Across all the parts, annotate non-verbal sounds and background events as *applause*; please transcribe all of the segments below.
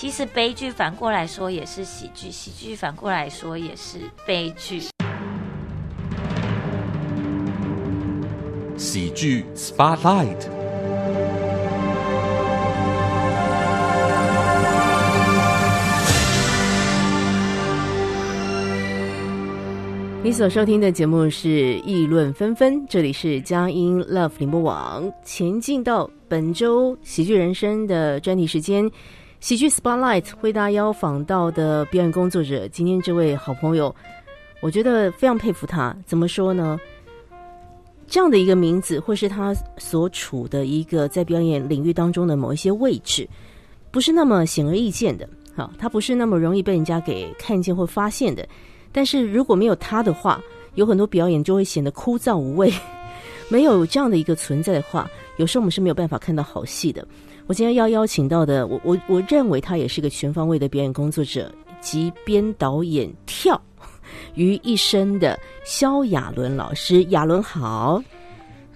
其实悲剧反过来说也是喜剧，喜剧反过来说也是悲剧。喜剧 Spotlight。你所收听的节目是《议论纷纷》，这里是佳音 Love 联播网。前进到本周喜剧人生的专题时间，喜剧 Spotlight 为大家邀访到的表演工作者，今天这位好朋友，我觉得非常佩服他。怎么说呢？这样的一个名字，或是他所处的一个在表演领域当中的某一些位置，不是那么显而易见的。好，他不是那么容易被人家给看见或发现的。但是如果没有他的话，有很多表演就会显得枯燥无味。*laughs* 没有这样的一个存在的话，有时候我们是没有办法看到好戏的。我今天要邀请到的，我我我认为他也是个全方位的表演工作者及编导演跳 *laughs* 于一身的萧亚伦老师。亚伦好，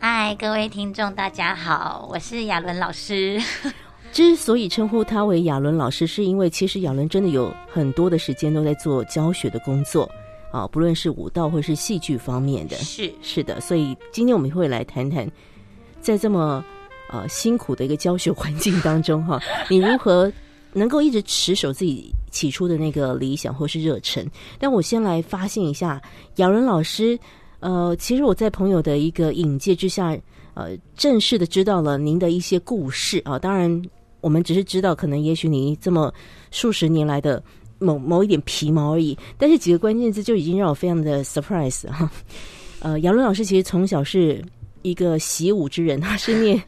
嗨，各位听众大家好，我是亚伦老师。*laughs* 之所以称呼他为亚伦老师，是因为其实亚伦真的有很多的时间都在做教学的工作啊，不论是舞蹈或是戏剧方面的。是是的，所以今天我们会来谈谈，在这么呃辛苦的一个教学环境当中哈，*laughs* 你如何能够一直持守自己起初的那个理想或是热忱？但我先来发现一下，亚伦老师，呃，其实我在朋友的一个引介之下，呃，正式的知道了您的一些故事啊，当然。我们只是知道，可能也许你这么数十年来的某某一点皮毛而已，但是几个关键字就已经让我非常的 surprise 哈。呃，杨伦老师其实从小是一个习武之人，*laughs* 他是念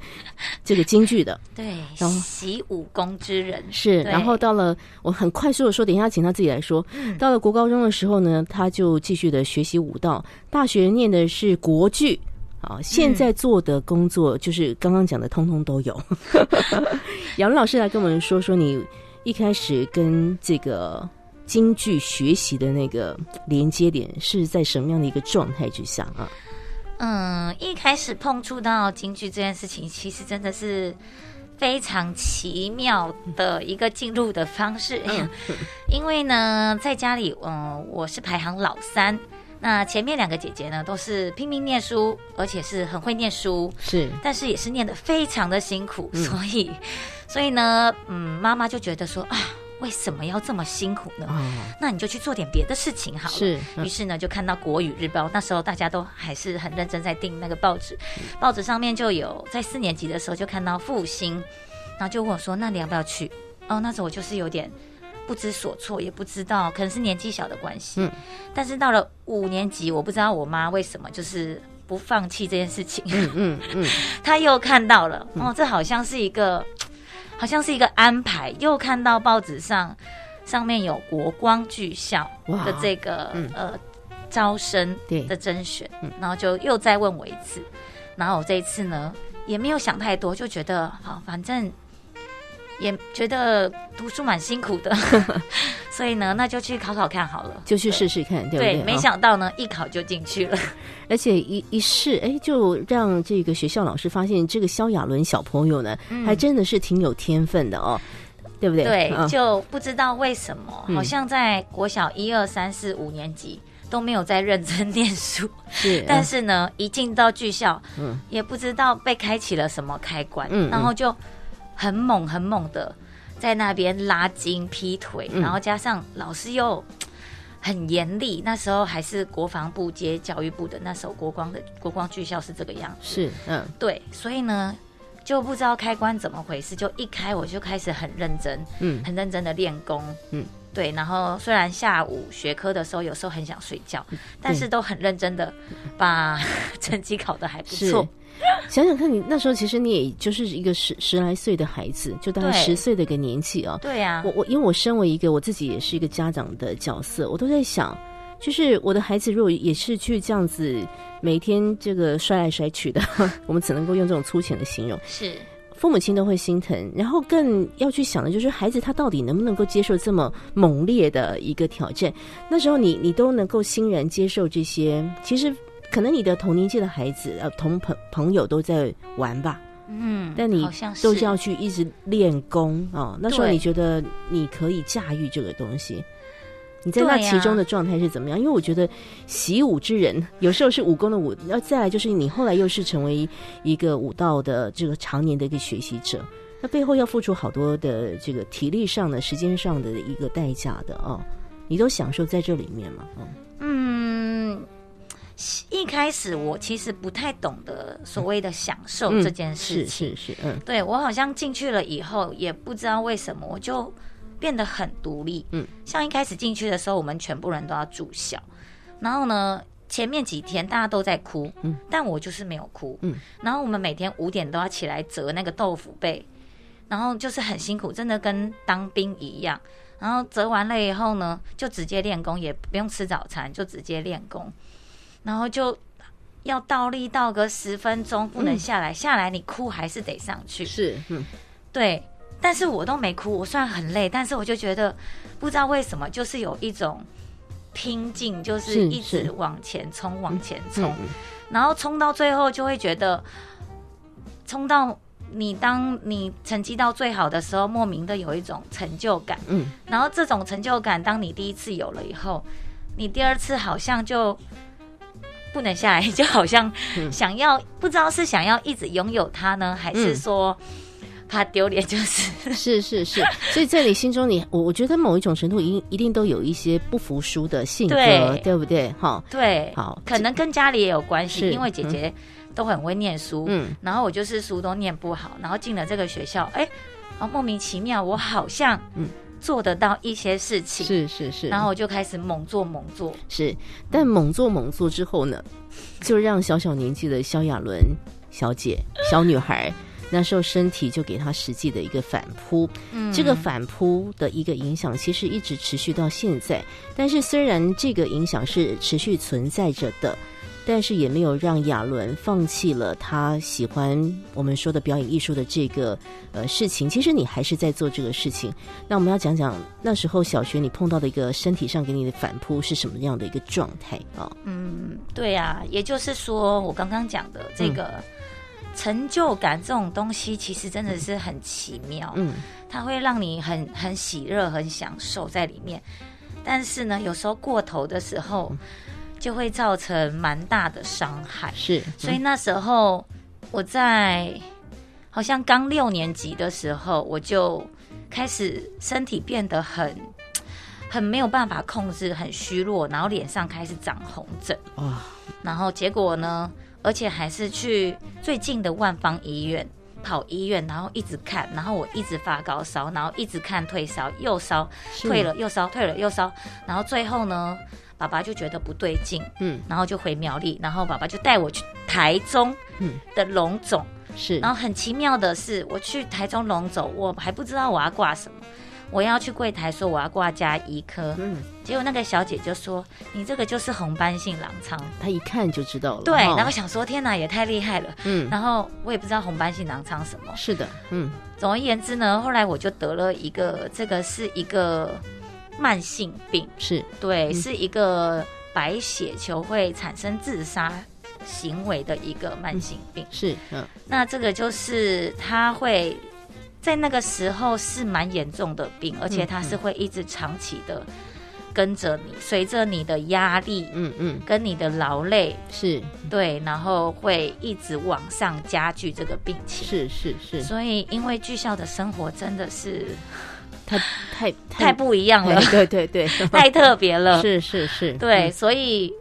这个京剧的，*laughs* 对，然后习武功之人是。然后到了我很快速的说，等一下请他自己来说。到了国高中的时候呢，他就继续的学习武道，大学念的是国剧。啊，现在做的工作就是刚刚讲的，通通都有。*laughs* 杨老师来跟我们说说，你一开始跟这个京剧学习的那个连接点是在什么样的一个状态之下啊？嗯，一开始碰触到京剧这件事情，其实真的是非常奇妙的一个进入的方式。*laughs* 因为呢，在家里，嗯，我是排行老三。那前面两个姐姐呢，都是拼命念书，而且是很会念书，是，但是也是念的非常的辛苦，所以，所以呢，嗯，妈妈就觉得说啊，为什么要这么辛苦呢？那你就去做点别的事情好了。是，于是呢，就看到《国语日报》，那时候大家都还是很认真在订那个报纸，报纸上面就有在四年级的时候就看到复兴，然后就问我说，那你要不要去？哦，那时候我就是有点。不知所措，也不知道，可能是年纪小的关系。嗯，但是到了五年级，我不知道我妈为什么就是不放弃这件事情。嗯嗯嗯，*laughs* 她又看到了，哦，这好像是一个，好像是一个安排。又看到报纸上上面有国光剧校的这个呃招生的甄选，然后就又再问我一次。然后我这一次呢也没有想太多，就觉得好，反正。也觉得读书蛮辛苦的，*laughs* 所以呢，那就去考考看好了，就去试试看，对不对？没想到呢，一考就进去了，*laughs* 而且一一试，哎，就让这个学校老师发现这个萧亚伦小朋友呢，还真的是挺有天分的哦，对不对？对，就不知道为什么，好像在国小一二三四五年级都没有在认真念书，是，*laughs* 但是呢，一进到剧校，嗯，也不知道被开启了什么开关，嗯，然后就。很猛很猛的，在那边拉筋劈腿，然后加上老师又很严厉。那时候还是国防部接教育部的，那时候国光的国光剧校是这个样子。是，嗯，对，所以呢，就不知道开关怎么回事，就一开我就开始很认真，嗯，很认真的练功，嗯，对。然后虽然下午学科的时候有时候很想睡觉，但是都很认真的把 *laughs* 成绩考得还不错。*laughs* 想想看你那时候，其实你也就是一个十十来岁的孩子，就大概十岁的一个年纪啊。对呀，我我因为我身为一个我自己也是一个家长的角色，我都在想，就是我的孩子如果也是去这样子每天这个摔来摔去的，*laughs* 我们只能够用这种粗浅的形容，是父母亲都会心疼，然后更要去想的就是孩子他到底能不能够接受这么猛烈的一个挑战。那时候你你都能够欣然接受这些，其实。可能你的同年纪的孩子，呃，同朋朋友都在玩吧，嗯，但你都是要去一直练功啊。那时候你觉得你可以驾驭这个东西？你在那其中的状态是怎么样？因为我觉得习武之人，有时候是武功的武，要再来就是你后来又是成为一个武道的这个常年的一个学习者，那背后要付出好多的这个体力上的、时间上的一个代价的哦。你都享受在这里面嘛？哦，嗯，一开始我其实不太懂得所谓的享受嗯这件事是情。是是，嗯。对我好像进去了以后，也不知道为什么，我就变得很独立。嗯，像一开始进去的时候，我们全部人都要住校，然后呢，前面几天大家都在哭，嗯，但我就是没有哭，嗯，然后我们每天五点都要起来折那个豆腐被，然后就是很辛苦，真的跟当兵一样。然后折完了以后呢，就直接练功，也不用吃早餐，就直接练功，然后就要倒立倒个十分钟，不能嗯。下来，下来你哭还是得上去。是，嗯。对，但是我都没哭，我虽然很累，但是我就觉得不知道为什么，就是有一种拼劲，就是是一直往前冲，往前冲，嗯嗯。然后冲到最后就会觉得，冲到你当你成绩到最好的时候，莫名的有一种成就感，嗯，然后这种成就感，当你第一次有了以后，你第二次好像就。不能下来，就好像 *laughs* 嗯。想要、不知道是想要一直拥有它呢，还是嗯。说怕丢脸？就是？是是是，所以在你心中你，我我觉得某一种程度一定一定都有一些不服输的性格，对。对不对？哈，对，好，可能跟家里也有关系，因为姐姐都很会念书，嗯。然后我就是书都念不好，然后进了这个学校，哎，莫名其妙，我好像嗯做得到一些事情，是是是，然后我就开始猛做猛做，是，但猛做猛做之后呢，就让小小年纪的萧亚伦小姐、小女孩。那时候身体就给她实际的一个反扑，嗯这个反扑的一个影响其实一直持续到现在。但是虽然这个影响是持续存在着的，但是也没有让亚伦放弃了他喜欢我们说的表演艺术的这个呃事情。其实你还是在做这个事情。那我们要讲讲那时候小学你碰到的一个身体上给你的反扑是什么样的一个状态啊？嗯，对呀、也就是说，我刚刚讲的这个嗯成就感这种东西，其实真的是很奇妙，嗯，它会让你很很喜乐、很享受在里面。但是呢，有时候过头的时候，就会造成蛮大的伤害。是，所以那时候我在好像刚六年级的时候，我就开始身体变得很 *tsk* 很没有办法控制，很虚弱，然后脸上开始长红疹，哇，然后结果呢，而且还是去最近的万方医院。跑医院，然后一直看，然后我一直发高烧，然后一直看退烧，又烧退，了又烧，退了又烧，然后最后呢，爸爸就觉得不对劲，嗯，然后就回苗栗，然后爸爸就带我去台中嗯的龙总，是，然后很奇妙的是，我去台中龙总，我还不知道我要挂什么，我要去柜台说我要挂加一科，嗯，结果那个小姐就说你这个就是红斑性狼疮，她一看就知道了，对，哈。然后想说天哪，也太厉害了，嗯，然后我也不知道红斑性狼疮什么，是的，嗯，总而言之呢，后来我就得了一个，这个是一个慢性病，是，对，嗯。是一个白血球会产生自杀行为的一个慢性病。是，嗯，那这个就是它会在那个时候是蛮严重的病，而且它是会一直长期的跟着你，随着你的压力嗯嗯，跟你的劳累，是。对，然后会一直往上加剧这个病情。是是是，所以，因为剧校的生活真的是太太太不一样了，对 *laughs* 对对，*laughs* 太特别了。*laughs* 是是是，对，所以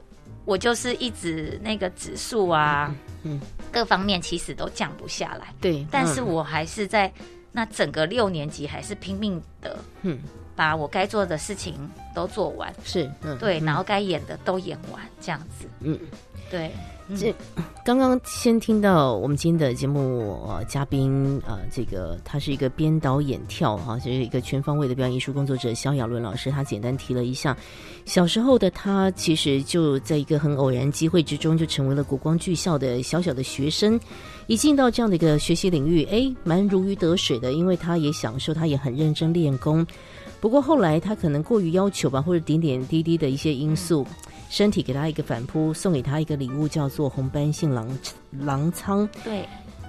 我就是一直那个指数啊，嗯各方面其实都降不下来，对，嗯。但是我还是在那整个六年级还是拼命的嗯。把我该做的事情都做完，是嗯对，嗯。然后该演的都演完，这样子，嗯。对，嗯这刚刚先听到我们今天的节目呃嘉宾呃，这个他是一个编导演跳哈，就是一个全方位的表演艺术工作者肖亚伦老师，他简单提了一下小时候的他，其实就在一个很偶然机会之中，就成为了国光剧校的小小的学生。一进到这样的一个学习领域，哎，蛮如鱼得水的，因为他也享受，他也很认真练功。不过后来他可能过于要求吧，或者点点滴滴的一些因素，身体给他一个反扑，送给他一个礼物，叫做红斑性狼狼疮。对，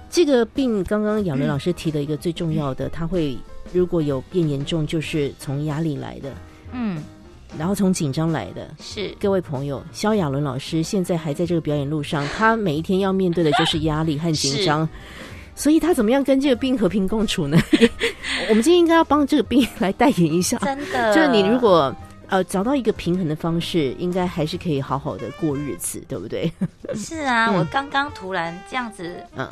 这个病刚刚亚伦老师提的一个最重要的，他会如果有变严重，就是从压力来的，嗯，然后从紧张来的。是。各位朋友，萧亚伦老师现在还在这个表演路上，他每一天要面对的就是压力和紧张，所以他怎么样跟这个病和平共处呢？*laughs* 我们今天应该要帮这个病来代言一下，真的，就是你如果呃找到一个平衡的方式，应该还是可以好好的过日子，对不对？*laughs* 是啊，嗯我刚刚突然这样子，嗯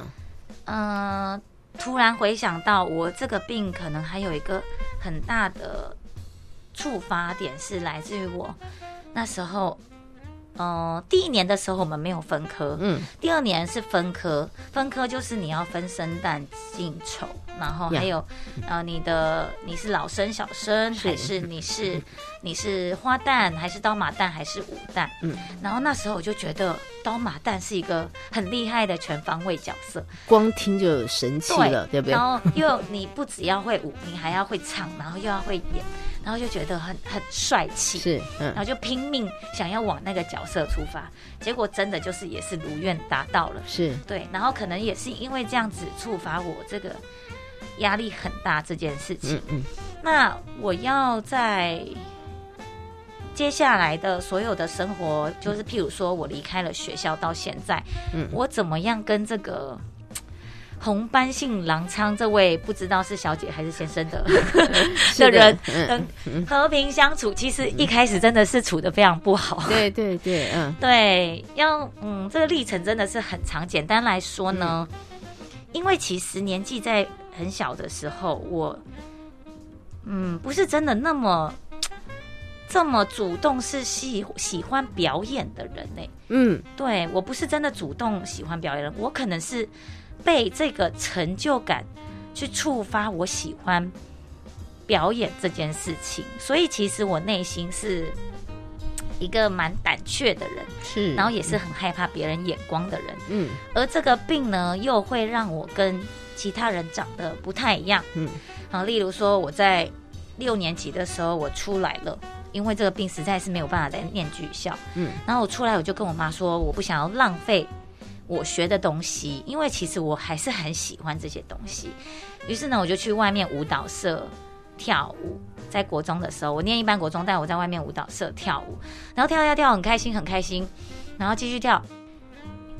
嗯、突然回想到我这个病可能还有一个很大的触发点是来自于我那时候。嗯、第一年的时候我们没有分科，嗯第二年是分科，分科就是你要分生旦净丑，然后呀还有呃你的你是老生小生，是还是你是 *laughs* 你是花旦，还是刀马旦，还是武旦？嗯，然后那时候我就觉得刀马旦是一个很厉害的全方位角色，光听就神气了，对不对然？后又你不只要会舞，你还要会唱，然后又要会演，然后就觉得很很帅气。是，嗯然后就拼命想要往那个角色出发，结果真的就是也是如愿达到了。是，对，然后可能也是因为这样子触发我这个压力很大这件事情。嗯嗯那我要在接下来的所有的生活，就是譬如说我离开了学校到现在，嗯我怎么样跟这个红斑性狼疮这位不知道是小姐还是先生的 *laughs* 的人嗯，和平相处？其实一开始真的是处的非常不好。对对对，嗯对，要嗯，这个历程真的是很长。简单来说呢，因为其实年纪在很小的时候，我嗯不是真的那么 *tsk* 这么主动是喜喜欢表演的人呢、嗯对我不是真的主动喜欢表演我可能是被这个成就感去触发我喜欢表演这件事情，所以其实我内心是一个蛮胆怯的人。是，然后也是很害怕别人眼光的人。嗯而这个病呢，又会让我跟其他人长得不太一样。嗯好，例如说我在六年级的时候我出来了，因为这个病实在是没有办法再念剧校。嗯，然后我出来我就跟我妈说，我不想要浪费我学的东西，因为其实我还是很喜欢这些东西。于是呢，我就去外面舞蹈社跳舞。在国中的时候，我念一般国中，但我在外面舞蹈社跳舞，然后跳跳跳很开心，很开心，然后继续跳，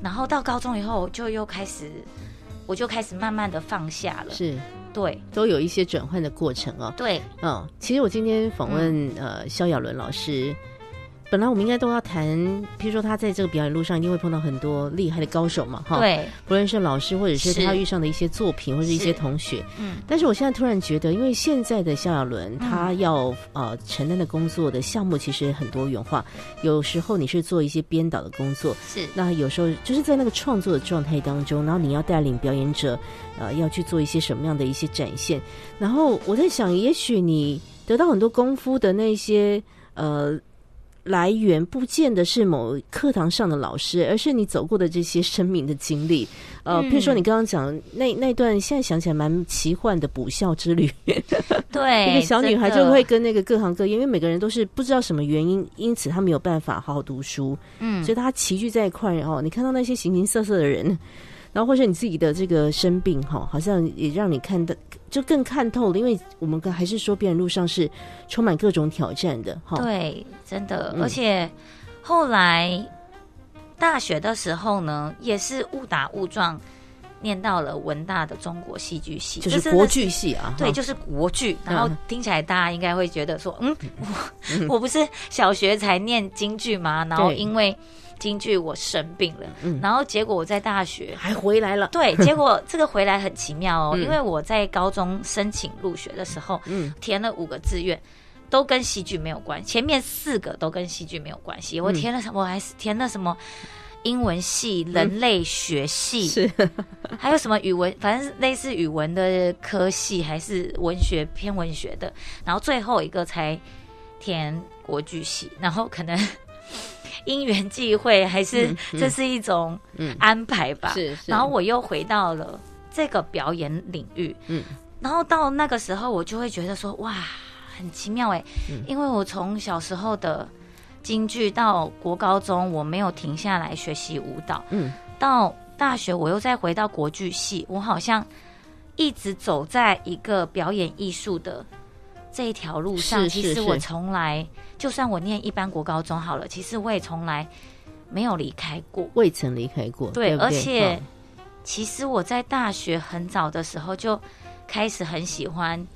然后到高中以后就又开始，我就开始慢慢的放下了。是对都有一些转换的过程哦。对，嗯，其实我今天访问、呃萧亚伦老师，本来我们应该都要谈，譬如说他在这个表演路上一定会碰到很多厉害的高手嘛，哈，，对，不论是老师或者是是。他遇上的一些作品或者一些同学，嗯，但是我现在突然觉得，因为现在的萧亚伦他要、呃承担的工作的项目其实很多元化，有时候你是做一些编导的工作，是。那有时候就是在那个创作的状态当中，然后你要带领表演者，呃，要去做一些什么样的一些展现。然后我在想，也许你得到很多功夫的那些呃来源，不见得是某课堂上的老师，而是你走过的这些生命的经历。呃，嗯譬如说你刚刚讲那那段，现在想起来蛮奇幻的补校之旅。*laughs* *laughs* 对，一个小女孩就会跟那个各行各业，因为每个人都是不知道什么原因，因此她没有办法好好读书，嗯所以她齐聚在一块，然后你看到那些形形色色的人，然后或者你自己的这个生病哈，好像也让你看到就更看透了，因为我们刚还是说，别人路上是充满各种挑战的哈。对，真的，嗯。而且后来大学的时候呢，也是误打误撞念到了文大的中国戏剧系，就是国剧系啊，对，就是国剧，然后嗯。听起来大家应该会觉得说，嗯，我 *laughs* 我不是小学才念京剧吗？然后因为京剧我生病了，嗯然后结果我在大学。还回来了，对，*laughs* 结果这个回来很奇妙哦，嗯因为我在高中申请入学的时候，嗯填了五个志愿，都跟戏剧没有关系，前面四个都跟戏剧没有关系。我嗯填了什么？我还是填了什么？英文系、人类学系，是还有什么语文，反正类似语文的科系，还是文学偏文学的。然后最后一个才填国剧系，然后可能因缘际会，还是这是一种嗯。安排吧。是是，然后我又回到了这个表演领域，嗯。然后到那个时候，我就会觉得说，哇，很奇妙哎，嗯。因为我从小时候的京剧到国高中，我没有停下来学习舞蹈，嗯。到大学我又再回到国剧系，我好像一直走在一个表演艺术的这一条路上。是是其实我是从来，就算我念一般国高中好了，其实我也从来没有离开过。未曾离开过，对，而且嗯其实我在大学很早的时候就开始很喜欢，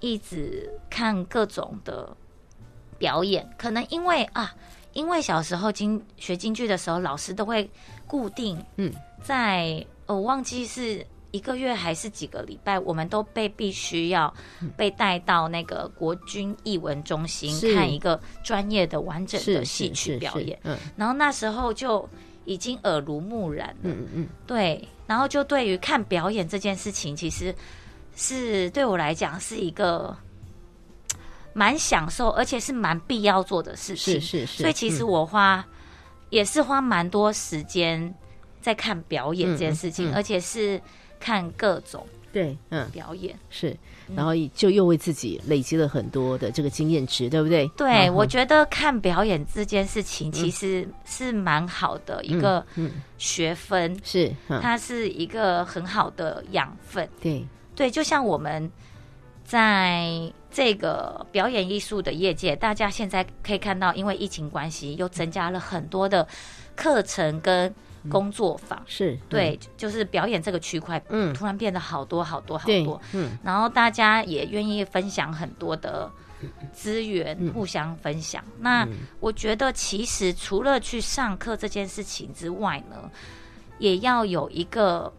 一直看各种的表演。可能因为啊，因为小时候京学京剧的时候，老师都会固定嗯在，呃我忘记是。一个月还是几个礼拜，我们都被必须要被带到那个国军艺文中心看一个专业的完整的戏曲表演。嗯。然后那时候就已经耳濡目染了，嗯嗯对，然后就对于看表演这件事情，其实是对我来讲是一个蛮享受，而且是蛮必要做的事情。是是是，所以其实嗯我花、也是花蛮多时间在看表演这件事情，嗯嗯嗯。而且是看各种对嗯。表演。是，然后就又为自己累积了很多的这个经验值，对不对？对，嗯我觉得看表演这件事情其实是蛮好的一个嗯。学分，是嗯。它是一个很好的养分。对。对，就像我们在这个表演艺术的业界，大家现在可以看到，因为疫情关系，又增加了很多的课程跟工作坊。是对，就是表演这个区块，嗯。突然变得好多好多好多，嗯。然后大家也愿意分享很多的资源，嗯。互相分享。那我觉得，其实除了去上课这件事情之外呢，也要有一个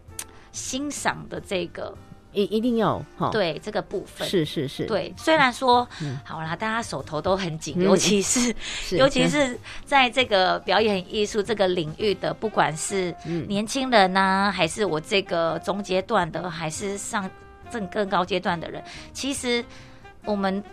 欣赏的这个一一定要哈，对这个部分。是是是，对，虽然说、好啦，大家手头都很紧，嗯。尤其是是，*laughs* 尤其是在这个表演艺术这个领域的，不管是嗯。年轻人呐、还是我这个中阶段的，还是上正更高阶段的人，其实我们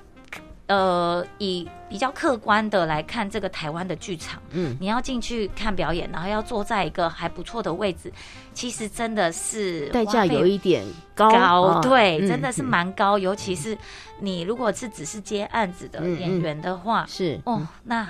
呃以比较客观的来看，这个台湾的剧场，嗯，你要进去看表演，然后要坐在一个还不错的位置，其实真的是代价有一点高高，啊。对，嗯真的是嗯。蛮高。尤其是你如果是只是接案子的演员的话，是哦，那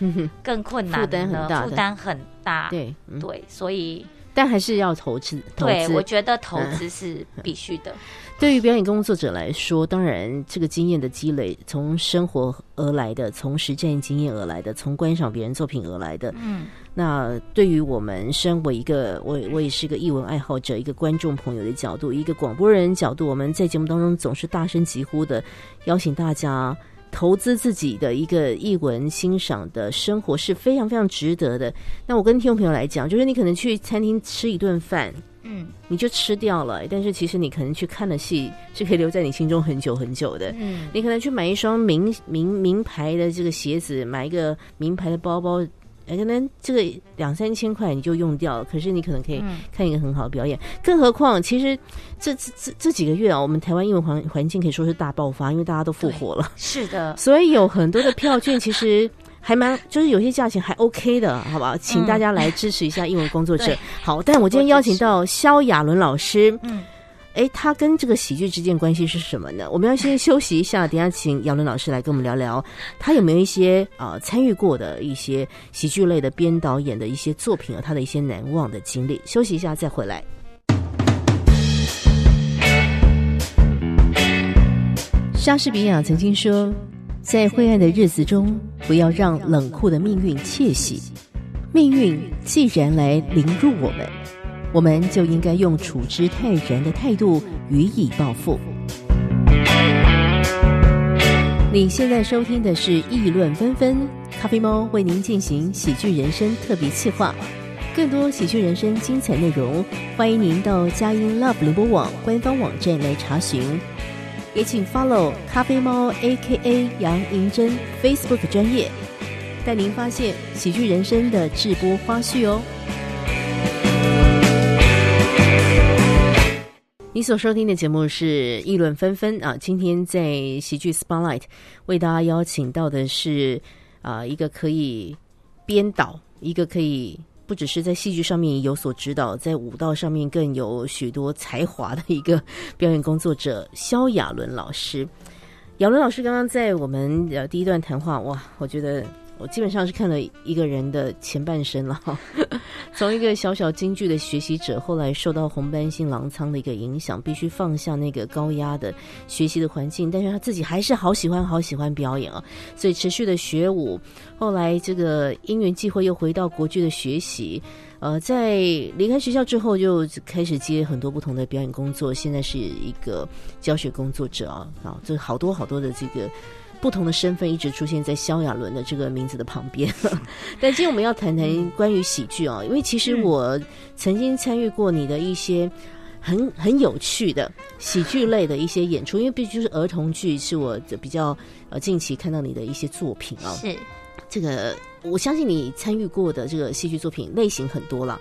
*laughs* 更困难负担很大的。负担很大。对，嗯。对，所以但还是要投资投资对我觉得投嗯资是必须的。对于表演工作者来说，当然这个经验的积累，从生活而来的，从实战经验而来的，从观赏别人作品而来的。嗯，那对于我们身为一个我我也是个艺文爱好者，一个观众朋友的角度，一个广播人角度，我们在节目当中总是大声疾呼的邀请大家。投资自己的一个译文欣赏的生活是非常非常值得的。那我跟听众朋友来讲，就是你可能去餐厅吃一顿饭，嗯你就吃掉了，但是其实你可能去看的戏是可以留在你心中很久很久的。嗯，你可能去买一双名名名牌的这个鞋子，买一个名牌的包包，呃可能这个两三千块你就用掉了。可是你可能可以嗯看一个很好的表演，更何况其实这这这这几个月啊，我们台湾英文环环境可以说是大爆发，因为大家都复活了，是的，所以有很多的票券其实。还蛮，就是有些价钱还 OK 的，好吧？请大家来支持一下英文工作者。对好，但我今天邀请到萧亚伦老师，嗯，哎，他跟这个喜剧之间关系是什么呢？我们要先休息一下，等下请姚伦老师来跟我们聊聊，他有没有一些啊、参与过的一些喜剧类的编导演的一些作品和，他的一些难忘的经历。休息一下再回来。莎士比亚曾经说，在灰暗的日子中，不要让冷酷的命运窃喜。命运既然来凌辱我们，我们就应该用处之泰然的态度予以报复。你现在收听的是《议论纷纷》，咖啡猫为您进行喜剧人生特别企划。更多喜剧人生精彩内容，欢迎您到佳音 Love 联播网官方网站来查询。也请 follow 咖啡猫 A.K.A 杨银珍 Facebook 专业，带您发现喜剧人生的直播花絮哦。你所收听的节目是议论纷纷啊，今天在喜剧 Spotlight 为大家邀请到的是啊一个可以编导，一个可以不只是在戏剧上面有所指导，在舞蹈上面更有许多才华的一个表演工作者萧亚伦老师。亚伦老师刚刚在我们呃第一段谈话，哇，我觉得我基本上是看了一个人的前半生了。*laughs* 从一个小小京剧的学习者，后来受到红斑性狼疮的一个影响，必须放下那个高压的学习的环境，但是他自己还是好喜欢好喜欢表演啊，所以持续的学舞。后来这个因缘际会又回到国剧的学习。呃，在离开学校之后，就开始接很多不同的表演工作。现在是一个教学工作者啊，啊，这好多好多的这个不同的身份一直出现在萧亚伦的这个名字的旁边。*laughs* 但今天我们要谈谈关于喜剧啊，因为其实我曾经参与过你的一些很很有趣的喜剧类的一些演出，因为毕竟是儿童剧，是我比较呃近期看到你的一些作品啊。是这个。我相信你参与过的这个戏剧作品类型很多了。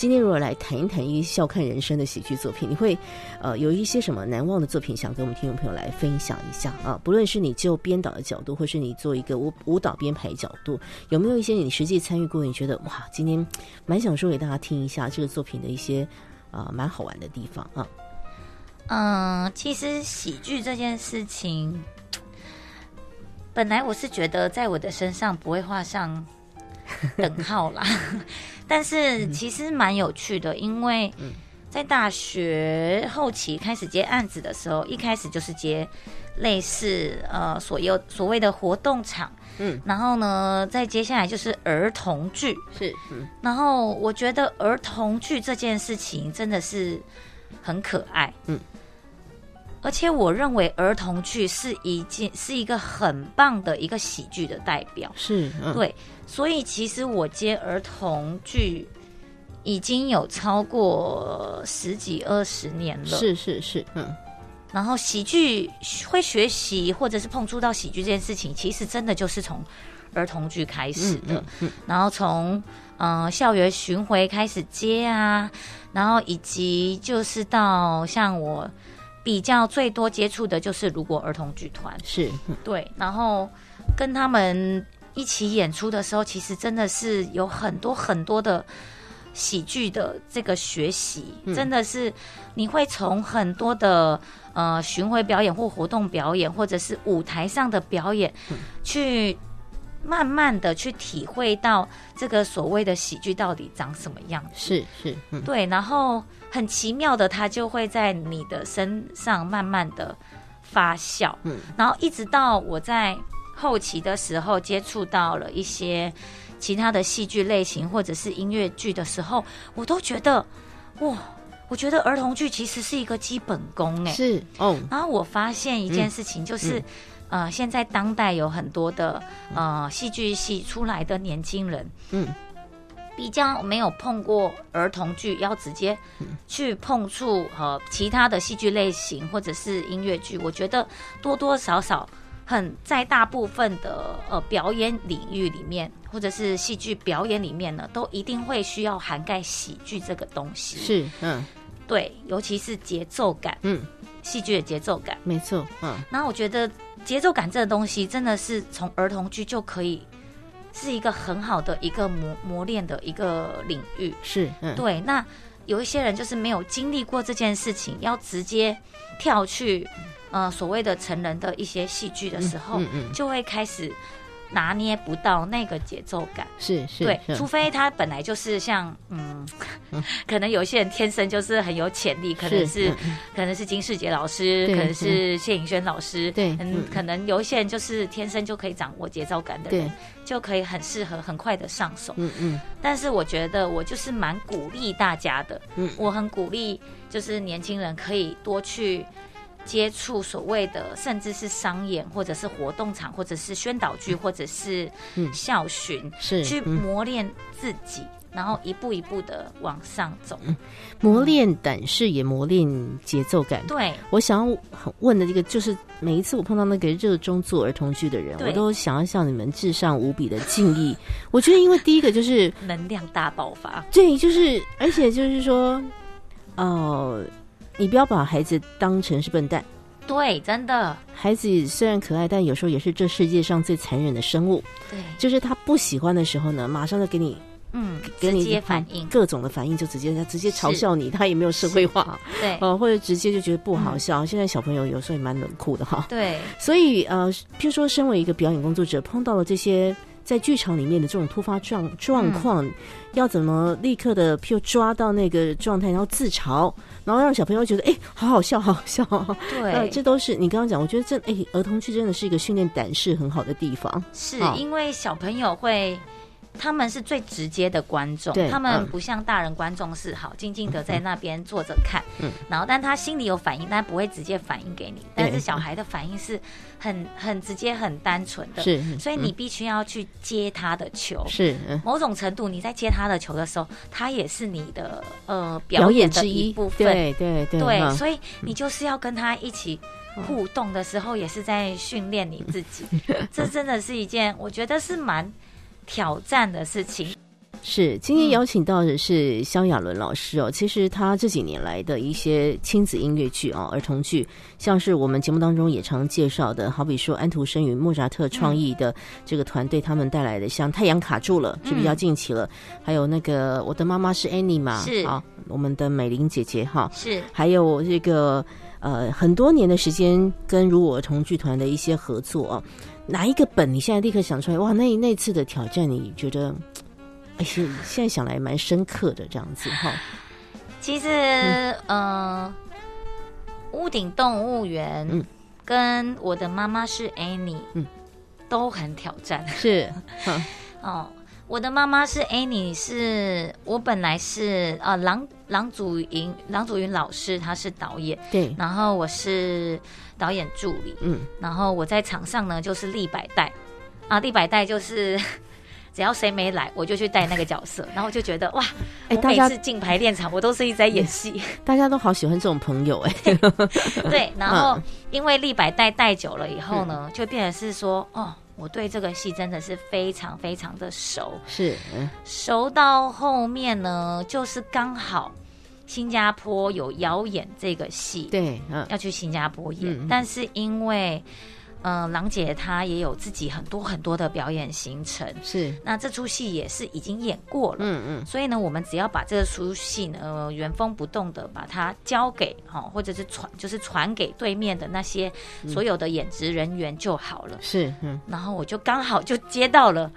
今天如果来谈一谈一笑看人生的喜剧作品，你会呃有一些什么难忘的作品想跟我们听众朋友来分享一下啊？不论是你就编导的角度，或是你做一个舞舞蹈编排角度，有没有一些你实际参与过，你觉得哇，今天蛮想说给大家听一下这个作品的一些啊蛮好玩的地方啊？嗯，其实喜剧这件事情。本来我是觉得在我的身上不会画上等号啦，*laughs* 但是其实蛮有趣的，因为在大学后期开始接案子的时候，一开始就是接类似呃所有所谓的活动场，嗯，然后呢，再接下来就是儿童剧，是，嗯，然后我觉得儿童剧这件事情真的是很可爱，嗯。而且我认为儿童剧是一件是一个很棒的一个喜剧的代表，是，对，所以其实我接儿童剧已经有超过十几二十年了，是是是，嗯，然后喜剧会学习或者是碰触到喜剧这件事情，其实真的就是从儿童剧开始的，然后从嗯校园巡回开始接啊，然后以及就是到像我。比较最多接触的就是如果儿童剧团是对，然后跟他们一起演出的时候，其实真的是有很多很多的喜剧的这个学习，真的是你会从很多的呃巡回表演或活动表演，或者是舞台上的表演，去慢慢的去体会到这个所谓的喜剧到底长什么样子。是是，对，然后。很奇妙的，它就会在你的身上慢慢的发酵，嗯，然后一直到我在后期的时候接触到了一些其他的戏剧类型或者是音乐剧的时候，我都觉得哇，我觉得儿童剧其实是一个基本功，哎，是哦。然后我发现一件事情，就是呃，现在当代有很多的呃戏剧系出来的年轻人，嗯。比较没有碰过儿童剧，要直接去碰触和其他的戏剧类型或者是音乐剧，我觉得多多少少很在大部分的呃表演领域里面，或者是戏剧表演里面呢，都一定会需要涵盖喜剧这个东西。是，嗯，对，尤其是节奏感，嗯，戏剧的节奏感，没错，嗯。那我觉得节奏感这个东西，真的是从儿童剧就可以。是一个很好的一个磨磨练的一个领域，是对。那有一些人就是没有经历过这件事情，要直接跳去呃所谓的成人的一些戏剧的时候，就会开始。拿捏不到那个节奏感，是是，对，除非他本来就是像，嗯，*laughs* 可能有些人天生就是很有潜力，可能是可能是金世杰老师，可能是谢颖轩老师，对，嗯，可能有一些人就是天生就可以掌握节奏感的人，就可以很适合很快的上手，嗯嗯。但是我觉得我就是蛮鼓励大家的，嗯，我很鼓励就是年轻人可以多去。接触所谓的，甚至是商演，或者是活动场，或者是宣导剧，或者是校巡，是去磨练自己，然后一步一步的往上走，磨练胆识，也磨练节奏感。对，我想要问的这个，就是每一次我碰到那个热衷做儿童剧的人，我都想要向你们致上无比的敬意。*laughs* 我觉得，因为第一个就是能量大爆发，对，就是而且就是说，哦。你不要把孩子当成是笨蛋，对，真的。孩子虽然可爱，但有时候也是这世界上最残忍的生物。对，就是他不喜欢的时候呢，马上就给你，嗯，给你反应，各种的反应就直接他直接嘲笑你，他也没有社会化，对，呃，或者直接就觉得不好笑。现在小朋友有时候也蛮冷酷的哈。对，所以呃，譬如说，身为一个表演工作者，碰到了这些在剧场里面的这种突发状状况，要怎么立刻的，譬如抓到那个状态，然后自嘲，然后让小朋友觉得哎，好好笑，好好笑。对，*laughs* 呃，这都是你刚刚讲，我觉得这哎，儿童剧真的是一个训练胆识很好的地方。是因为小朋友会。他们是最直接的观众，他们嗯不像大人观众是好静静的在那边坐着看，嗯然后但他心里有反应，但不会直接反应给你。但是小孩的反应是很很直接、很单纯的，是所以你必须要去接他的球。是嗯某种程度，你在接他的球的时候，他也是你的呃表表演的一部分。对对对所以你就是要跟他一起互动的时候，也是在训练你自己。*laughs* 这真的是一件我觉得是蛮挑战的事情。是，今天邀请到的是萧亚伦老师哦。其实他这几年来的一些亲子音乐剧啊、儿童剧，像是我们节目当中也常介绍的，好比说安徒生与莫扎特创意的这个团队他们带来的，像《太阳卡住了》是比较近期了，还有那个我的妈妈是 Annie 嘛，是。啊，我们的美玲姐姐哈，是。还有这个呃很多年的时间跟如我儿童剧团的一些合作啊，哪一个本你现在立刻想出来？哇，那那次的挑战你觉得？*tsk* 哎，现现在想来蛮深刻的这样子哈，其实，嗯、呃，屋顶动物园嗯跟我的妈妈是 Annie，嗯都很挑战是，*laughs* 哦。我的妈妈是 Annie，是我本来是呃郎郎祖云郎祖云老师，他是导演，对，然后我是导演助理，嗯，然后我在场上呢就是立百代。啊，立百代就是 *laughs* 只要谁没来，我就去带那个角色，然后我就觉得哇，我哎大家每次进排练场，我都是一直在演戏，大家都好喜欢这种朋友哎，*laughs* 对，*laughs* 然后嗯。因为立百代带久了以后呢，就变成是说哦。我对这个戏真的是非常非常的熟，是，嗯。熟到后面呢，就是刚好新加坡有邀演这个戏，对，嗯。要去新加坡演，嗯嗯。但是因为，呃，郎姐她也有自己很多很多的表演行程，是，那这出戏也是已经演过了。嗯嗯。所以呢，我们只要把这出戏呢呃原封不动的把它交给哈、或者是传，就是传给对面的那些所有的演职人员就好了。是，嗯。然后我就刚好就接到了，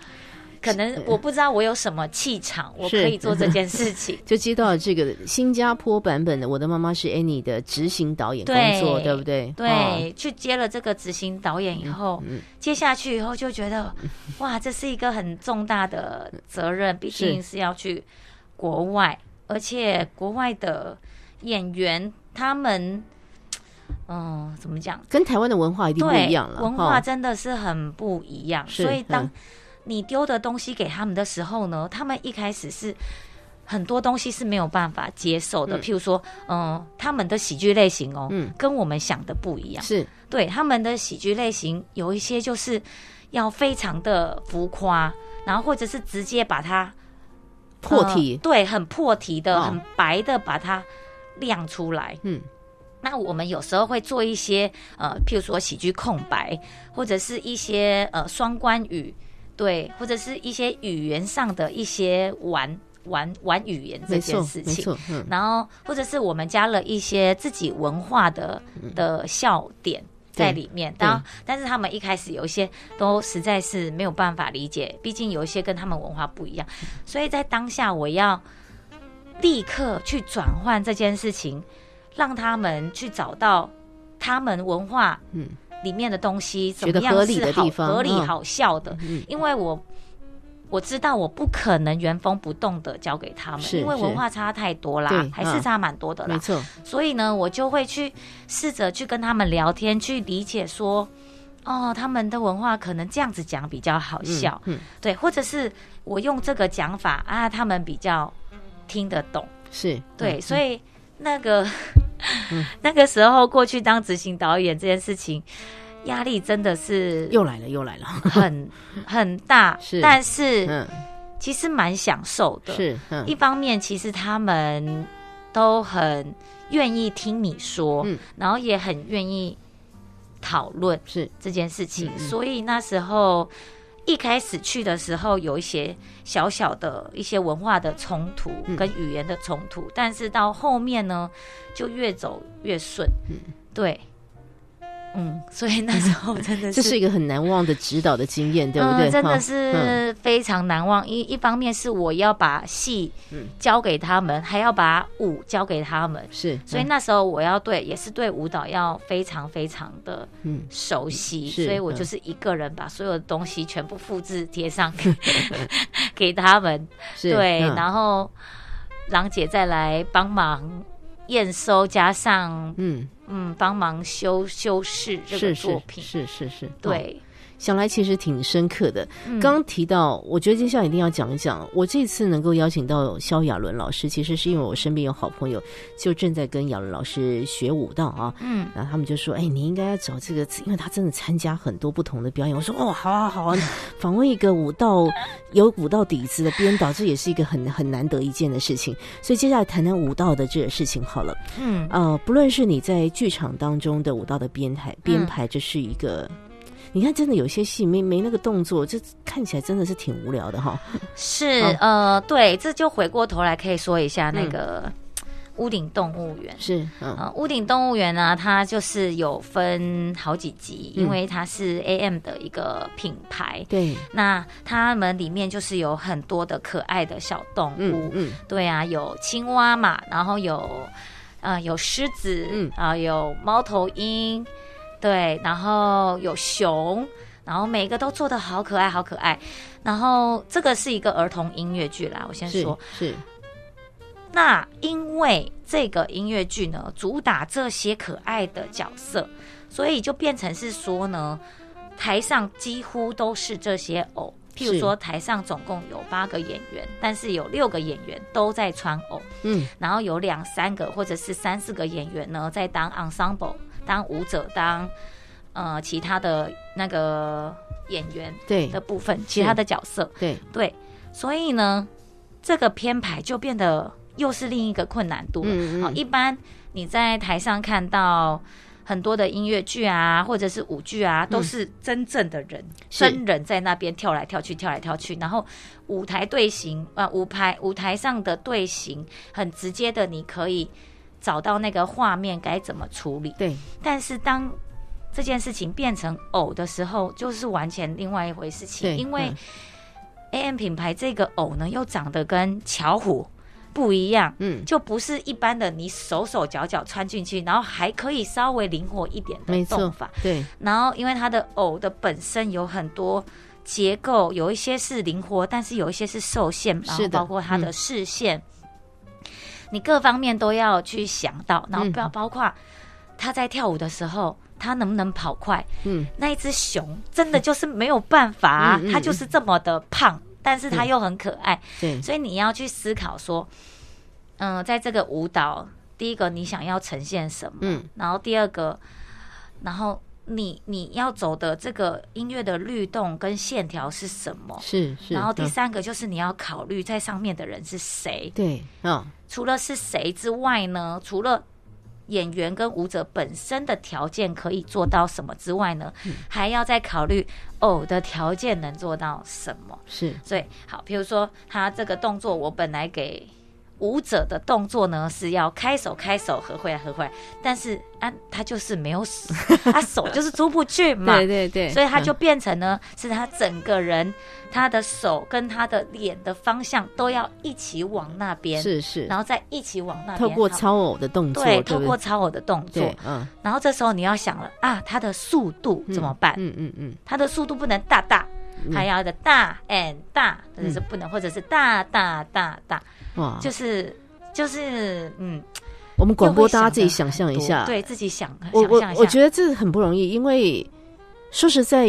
可能我不知道我有什么气场，我可以做这件事情。*laughs* 就接到了这个新加坡版本的《我的妈妈是 Annie》的执行导演工作，对不对？哦，对，去接了这个执行导演以后，嗯接下去以后就觉得，*laughs* 哇，这是一个很重大的责任，毕竟是要去国外，而且国外的演员他们，嗯，怎么讲？跟台湾的文化一定不一样，了，文化真的是很不一样。所以当嗯你丢的东西给他们的时候呢，他们一开始是。很多东西是没有办法接受的，嗯譬如说，嗯、他们的喜剧类型哦，嗯跟我们想的不一样。是，对他们的喜剧类型有一些就是要非常的浮夸，然后或者是直接把它破题呃对，很破题的、哦很白的把它亮出来。嗯，那我们有时候会做一些呃，譬如说喜剧空白，或者是一些呃双关语，对，或者是一些语言上的一些玩玩玩语言这件事，情。嗯，然后或者是我们加了一些自己文化的的笑点在里面，当但是他们一开始有一些都实在是没有办法理解，毕竟有一些跟他们文化不一样，所以在当下我要立刻去转换这件事情，让他们去找到他们文化嗯里面的东西怎么样是好合理好笑的，嗯。因为我我知道我不可能原封不动的交给他们，因为文化差太多啦还是差蛮多的啦。没错，所以呢，我就会去试着去跟他们聊天，去理解说，哦，他们的文化可能这样子讲比较好笑，嗯，对，或者是我用这个讲法啊，他们比较听得懂，是对，嗯。所以那个、那个时候过去当执行导演这件事情。压力真的是又来了，又来了，很很大，是但是嗯，其实蛮享受的。是，嗯一方面，其实他们都很愿意听你说，嗯然后也很愿意讨论是，这件事情。所以那时候一开始去的时候，有一些小小的一些文化的冲突嗯跟语言的冲突，但是到后面呢，就越走越顺。嗯对。嗯，所以那时候真的是这是一个很难忘的指导的经验，对不对？嗯、真的是非常难忘。一一方面是我要把戏嗯。交给他们，还要把舞交给他们，是，所以那时候我要对，也是对舞蹈要非常非常的嗯。熟悉，是所以我就是一个人把所有的东西全部复制贴上给 *laughs* 他们，是对，嗯。然后郎姐再来帮忙验收，加上嗯，嗯帮忙修修饰这个作品，是是是，哦对，想来其实挺深刻的。嗯刚刚提到，我觉得接下来一定要讲一讲。我这次能够邀请到萧亚伦老师，其实是因为我身边有好朋友就正在跟亚伦老师学舞蹈啊。嗯然后他们就说：“哎，你应该要找这个，因为他真的参加很多不同的表演。”我说：“哦，好啊，好啊，*laughs* 访问一个舞蹈有舞蹈底子的编导，这也是一个很很难得一见的事情。所以接下来谈谈舞蹈的这个事情好了。嗯呃，不论是你在剧场当中的舞蹈的编排编排，这是一个。你看，真的有些戏没没那个动作，这看起来真的是挺无聊的哈。是好。呃对，这就回过头来可以说一下那嗯个屋顶动物园。是，嗯，呃，屋顶动物园呢，它就是有分好几集，嗯。因为它是 AM 的一个品牌。对，那它们里面就是有很多的可爱的小动物，嗯嗯，对啊，有青蛙嘛，然后有呃有狮子，嗯。啊、有猫头鹰，对，然后有熊，然后每个都做的好可爱，好可爱。然后这个是一个儿童音乐剧啦，我先说，是，那因为这个音乐剧呢，主打这些可爱的角色，所以就变成是说呢，台上几乎都是这些偶。譬如说，台上总共有八个演员，但是有六个演员都在穿偶，嗯然后有两三个或者是三四个演员呢，在当 ensemble，当舞者，当呃其他的那个演员对。的部分，其他的角色。对，对，所以呢，这个编排就变得又是另一个困难度了。好、嗯。嗯一般你在台上看到很多的音乐剧啊，或者是舞剧啊，都是真正的人，嗯真人在那边跳来跳去，跳来跳去，然后舞台队形啊，舞台舞台上的队形很直接的，你可以找到那个画面该怎么处理。对，但是当这件事情变成偶的时候，就是完全另外一回事情，对因为嗯。A M 品牌这个偶呢，又长得跟巧虎不一样，嗯，就不是一般的你手手脚脚穿进去，然后还可以稍微灵活一点的动法。，对，然后因为它的偶的本身有很多结构，有一些是灵活，但是有一些是受限，然后包括它的视线，你各方面都要去想到，然后不要嗯包括他在跳舞的时候。他能不能跑快？嗯，那一只熊真的就是没有办法、啊，嗯嗯它就是这么的胖，但是它又很可爱，对，所以你要去思考说，嗯、在这个舞蹈，第一个你想要呈现什么，嗯，然后第二个，然后你你要走的这个音乐的律动跟线条是什么？是是。然后第嗯三个就是你要考虑在上面的人是谁，对啊，除了是谁之外呢？除了演员跟舞者本身的条件可以做到什么之外呢，嗯还要再考虑偶的条件能做到什么。是所以，好，比如说他这个动作，我本来给舞者的动作呢是要开手开手合回来合回来，但是啊，他就是没有手，他 *laughs* 手就是出不去嘛，对对对，所以他就嗯变成呢，是他整个人他的手跟他的脸的方向都要一起往那边，是是。然后再一起往那边，透过超偶的动作，对，透过超偶的动作，，嗯，然后这时候你要想了啊，他的速度怎么办？嗯嗯嗯，他的速度不能大大，嗯。还要的大 and 大，或者是不能，或者是大大大大，哇，就是就是嗯，我们广播大家自己想想象一下，对自己想我我想象一下，我觉得这很不容易，因为说实在，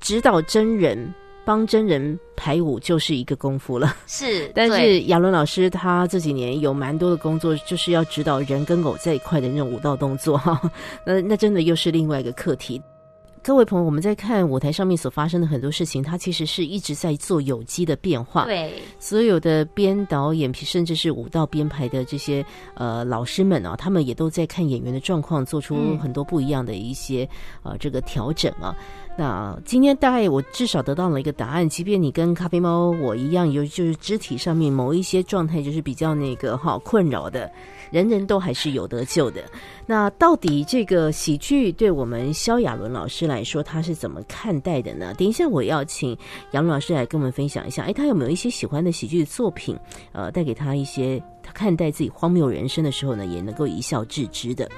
指导真人帮真人排舞就是一个功夫了。是，*laughs* 但是亚伦老师他这几年有蛮多的工作，就是要指导人跟狗在一块的那种舞蹈动作哈，那那真的又是另外一个课题。各位朋友，我们在看舞台上面所发生的很多事情，它其实是一直在做有机的变化。对所有的编导演，甚至是舞蹈编排的这些呃老师们啊，他们也都在看演员的状况，做出嗯很多不一样的一些呃这个调整啊。那今天大概我至少得到了一个答案，即便你跟咖啡猫我一样，有就是肢体上面某一些状态就是比较那个哈困扰的，人人都还是有得救的。那到底这个喜剧对我们萧亚伦老师来说，他是怎么看待的呢？等一下我要请杨老师来跟我们分享一下，哎，他有没有一些喜欢的喜剧作品，呃，带给他一些他看待自己荒谬人生的时候呢，也能够一笑置之的。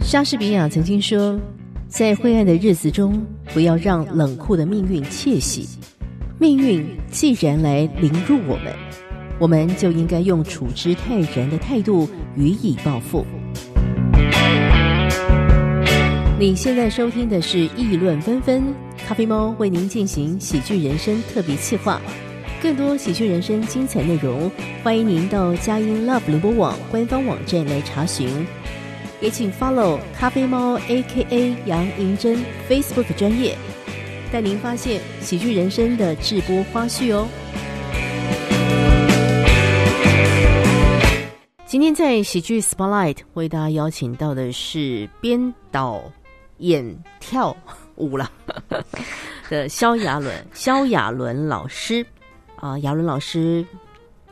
莎士比亚曾经说：“在灰暗的日子中，不要让冷酷的命运窃喜。命运既然来凌辱我们。”我们就应该用处之泰然的态度予以报复。你现在收听的是议论纷纷，咖啡猫为您进行喜剧人生特别企划。更多喜剧人生精彩内容，欢迎您到佳音 Love 联播网官方网站来查询。也请 follow 咖啡猫 A.K.A 杨银珍 Facebook 专业，带您发现喜剧人生的直播花絮哦。今天在喜剧 Spotlight 为大家邀请到的是编导演跳舞了 *laughs* 的萧亚伦，*laughs* 萧亚伦老师啊，亚伦老师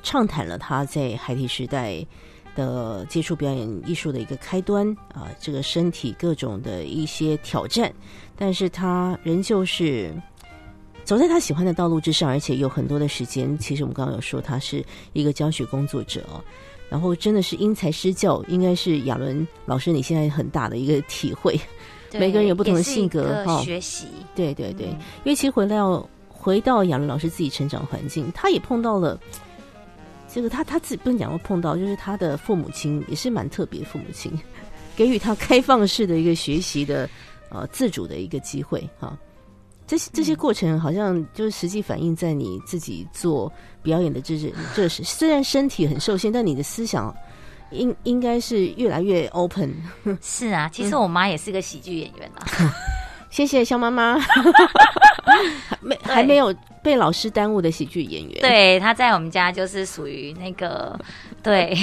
畅谈了他在海底时代的接触表演艺术的一个开端啊，这个身体各种的一些挑战，但是他仍旧是走在他喜欢的道路之上，而且有很多的时间。其实我们刚刚有说他是一个教学工作者哦。然后真的是因材施教，应该是亚伦老师你现在很大的一个体会。每个人有不同的性格哈，学习对对对。因为其实回到回到亚伦老师自己成长环境，他也碰到了这个他他自己不能讲说碰到，就是他的父母亲也是蛮特别，父母亲给予他开放式的一个学习的呃自主的一个机会哈。这些这些过程好像就是实际反映在你自己做表演的这是这是虽然身体很受限，但你的思想应应该是越来越 open。*laughs* 是啊，其实我妈也是个喜剧演员啊。*laughs* 谢谢肖妈妈，*laughs* 没还没有被老师耽误的喜剧演员。对，她在我们家就是属于那个对。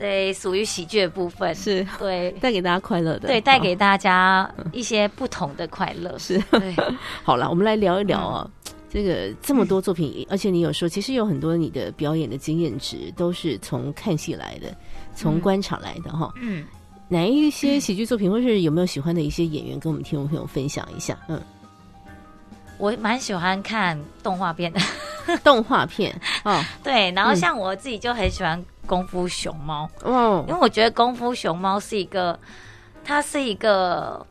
对，属于喜剧的部分。是。对。带给大家快乐的，对，带给大家一些不同的快乐是。对，*laughs* 好了，我们来聊一聊啊，这个这么多作品，而且你有说，其实有很多你的表演的经验值都是从看戏来的，从观察来的哈。嗯，哪一些喜剧作品，或是有没有喜欢的一些演员，跟我们听众朋友分享一下？嗯，我蛮喜欢看动画片的，*laughs* 动画片哦，对，然后像我自己就很喜欢。功夫熊猫。嗯，因为我觉得功夫熊猫是一个，它是一个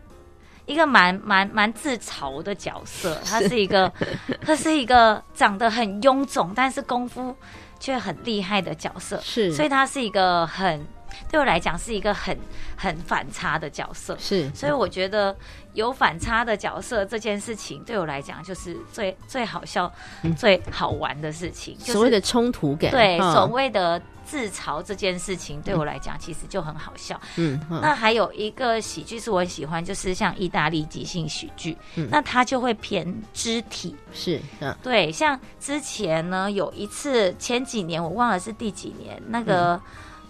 *tsk* 一个蛮蛮蛮自嘲的角色，它是一个，*laughs* 它是一个长得很臃肿，但是功夫却很厉害的角色，是，所以它是一个很。对我来讲是一个很很反差的角色，是，所以我觉得有反差的角色这件事情对我来讲就是最最好笑、最好玩的事情。所谓的冲突感，对，所谓的自嘲这件事情对我来讲其实就很好笑。嗯，那还有一个喜剧是我很喜欢，就是像意大利即兴喜剧，嗯。那它就会偏肢体，是，嗯，对，像之前呢有一次前几年我忘了是第几年那个。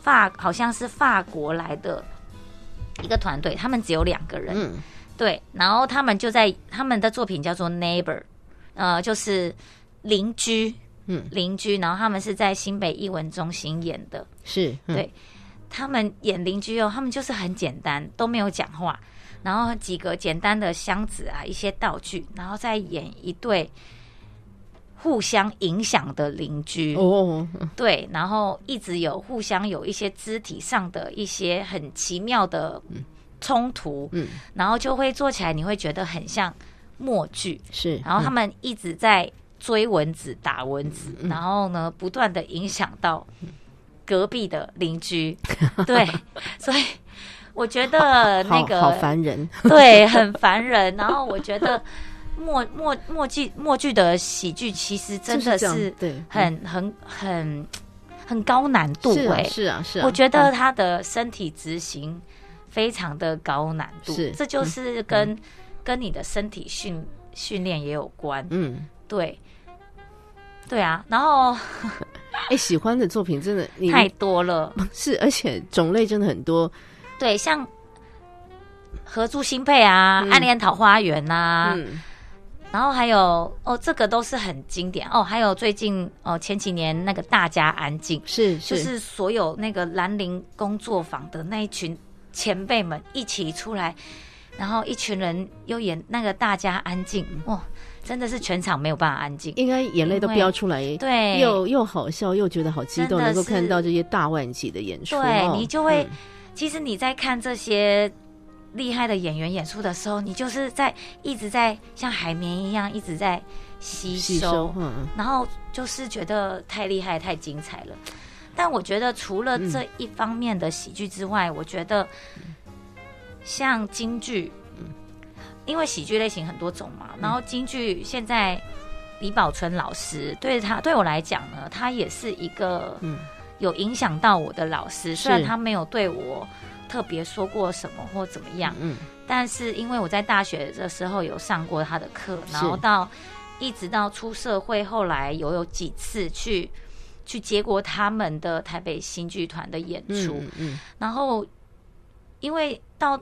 法好像是法国来的一个团队，他们只有两个人，嗯，对，然后他们就在他们的作品叫做 Neighbor，呃，就是邻居，嗯，邻居，然后他们是在新北艺文中心演的，是对，他们演邻居哦，他们就是很简单，都没有讲话，然后几个简单的箱子啊，一些道具，然后再演一对。互相影响的邻居。哦，对，然后一直有互相有一些肢体上的一些很奇妙的冲突，嗯，然后就会做起来，你会觉得很像默剧，是，然后他们一直在追蚊子、打蚊子，然后呢，不断的影响到隔壁的邻居，*laughs* 对，所以我觉得那个好烦人，对，很烦人，然后我觉得。默默默剧默剧的喜剧其实真的是很很很很高难度哎，是啊是啊，我觉得他的身体执行非常的高难度，是这就是跟跟你的身体训训练也有关，嗯，对对啊，然后 *laughs* 哎，喜欢的作品真的 *laughs* 太多了。*laughs* 是，而且种类真的很多。对，像合租新配啊，嗯暗恋桃花源呐、嗯，然后还有哦，这个都是很经典哦。还有最近哦，前几年那个大家安静，是就是是所有那个兰陵工作坊的那一群前辈们一起出来，然后一群人又演那个大家安静，哇，真的是全场没有办法安静。应该眼泪都飙出来，对，又又好笑，又觉得好激动，能够看到这些大腕级的演出，对哦你就会嗯其实你在看这些厉害的演员演出的时候，你就是在一直在像海绵一样一直在吸吸收，嗯嗯。然后就是觉得太厉害、太精彩了。但我觉得除了嗯。这一方面的喜剧之外，我觉得像京剧，因为喜剧类型很多种嘛，然后京剧现在李宝春老师对他对我来讲呢，他也是一个嗯。有影响到我的老师，虽然他没有对我特别说过什么或怎么样，嗯但是因为我在大学的时候有上过他的课，然后到一直到出社会，后来有有几次去去接过他们的台北新剧团的演出，嗯嗯。然后因为到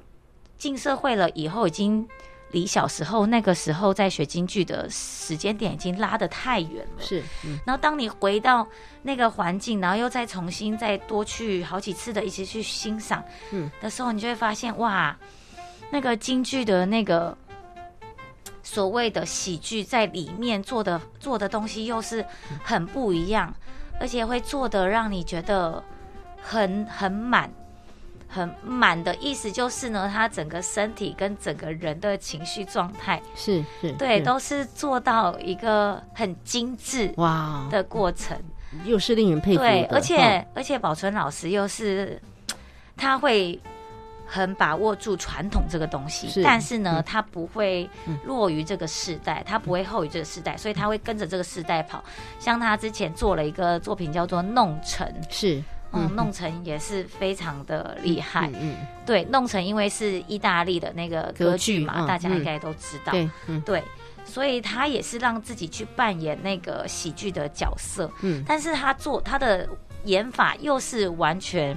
进社会了以后，已经离小时候那个时候在学京剧的时间点已经拉得太远了，是嗯然后当你回到那个环境，然后又再重新再多去好几次的一起去欣赏，嗯的时候，你就会发现哇，那个京剧的那个所谓的喜剧在里面做的做的东西又是很不一样，而且会做的让你觉得很很满。很满的意思就是呢，他整个身体跟整个人的情绪状态，是是，对，都是做到一个很精致哇，的过程。又是令人佩服的，对，而且、哈而且宝春老师又是他会很把握住传统这个东西，是但是呢，嗯。他不会落于这个世代，他不会后于这个世代，所以他会跟着这个世代跑。像他之前做了一个作品叫做《弄成》，是嗯，弄成也是非常的厉害。嗯嗯，对，弄成因为是意大利的那个歌剧嘛，大家应该都知道。对，所以他也是让自己去扮演那个喜剧的角色，嗯。但是他做他的演法又是完全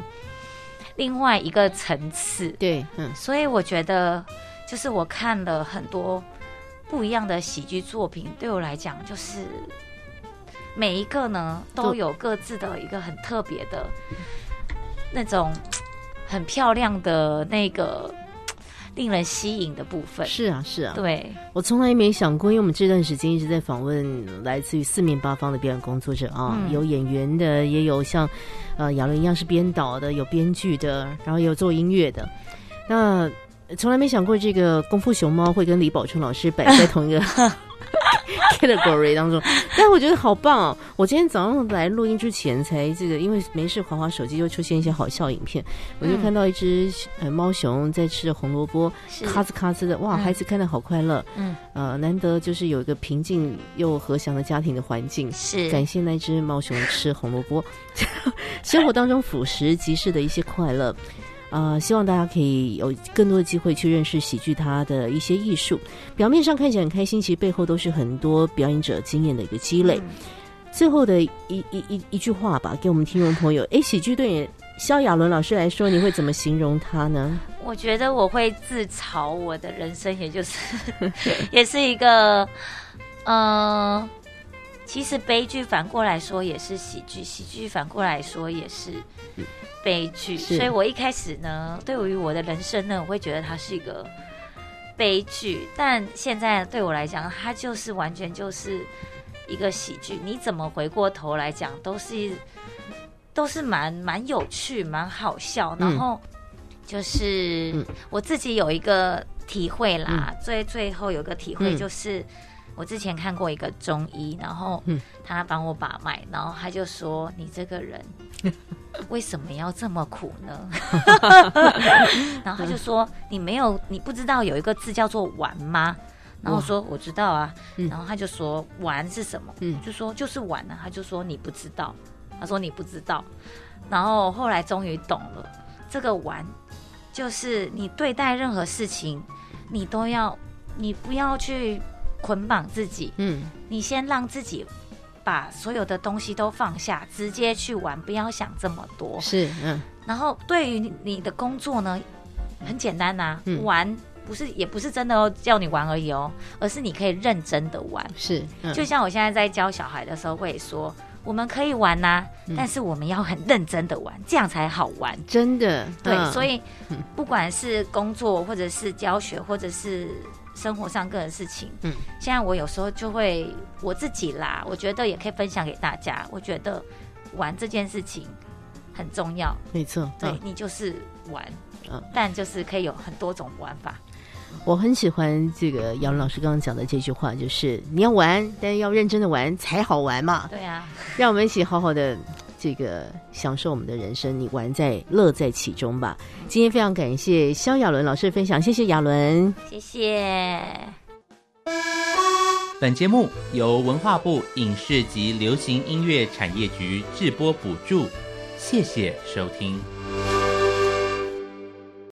另外一个层次，对，嗯。所以我觉得就是我看了很多不一样的喜剧作品，对我来讲就是每一个呢都都有各自的一个很特别的那种很漂亮的那个令人吸引的部分。是啊是啊，对，我从来没想过，因为我们这段时间一直在访问来自于四面八方的表演工作者啊，嗯有演员的，也有像呃亚伦一样是编导的，有编剧的，然后也有做音乐的。那从来没想过这个功夫熊猫会跟李宝春老师摆在同一个 *laughs* category 当中，但我觉得好棒哦！我今天早上来录音之前才这个，因为没事滑滑手机就出现一些好笑影片，我就嗯看到一只呃猫熊在吃着红萝卜，咔吱咔吱的，哇，嗯孩子看的好快乐。嗯，呃，难得就是有一个平静又和祥的家庭的环境。是感谢那只猫熊吃红萝卜，*laughs* 生活当中辅食即是的一些快乐。啊、希望大家可以有更多的机会去认识喜剧它的一些艺术。表面上看起来很开心，其实背后都是很多表演者经验的一个积累。嗯最后的一一一一句话吧，给我们听众朋友，哎，喜剧对你萧亚伦老师来说，你会怎么形容他呢？我觉得我会自嘲我的人生，也就是 *laughs* 也是一个，呃，其实悲剧反过来说也是喜剧，喜剧反过来说也是悲剧。所以我一开始呢，对于我的人生呢，我会觉得它是一个悲剧，但现在对我来讲，它就是完全就是一个喜剧。你怎么回过头来讲，都是都是蛮蛮有趣、蛮好笑，然嗯后就是、嗯我自己有一个体会啦，最最后有个体会嗯就是。我之前看过一个中医，然后嗯他帮我把脉，然后他就说：“你这个人 *laughs* 为什么要这么苦呢？” *laughs* 然后他就说：“你没有，你不知道有一个字叫做‘玩’吗？”然后我说：“我知道啊。嗯然后他就说：“玩是什么？”嗯就说：“就是玩啊。”他就说：“你不知道。”他说：“你不知道。”然后后来终于懂了，这个玩就是你对待任何事情，你都要，你不要去捆绑自己，嗯。你先让自己把所有的东西都放下，直接去玩，不要想这么多。是嗯。然后对于你的工作呢，很简单呐、嗯。玩不是也不是真的哦叫你玩而已哦，而是你可以认真的玩。是嗯。就像我现在在教小孩的时候会说，我们可以玩呐、嗯。但是我们要很认真的玩，这样才好玩。真的对，嗯。所以嗯。不管是工作，或者是教学，或者是生活上个人事情，嗯现在我有时候就会我自己啦，我觉得也可以分享给大家。我觉得玩这件事情很重要，没错对、嗯你就是玩，嗯但就是可以有很多种玩法。我很喜欢这个姚老师刚刚讲的这句话，就是你要玩，但要认真的玩才好玩嘛。对啊，让我们一起好好的这个享受我们的人生，你玩在乐在其中吧。今天非常感谢肖亚伦老师的分享，谢谢亚伦。谢谢。本节目由文化部影视及流行音乐产业局制播补助，谢谢收听。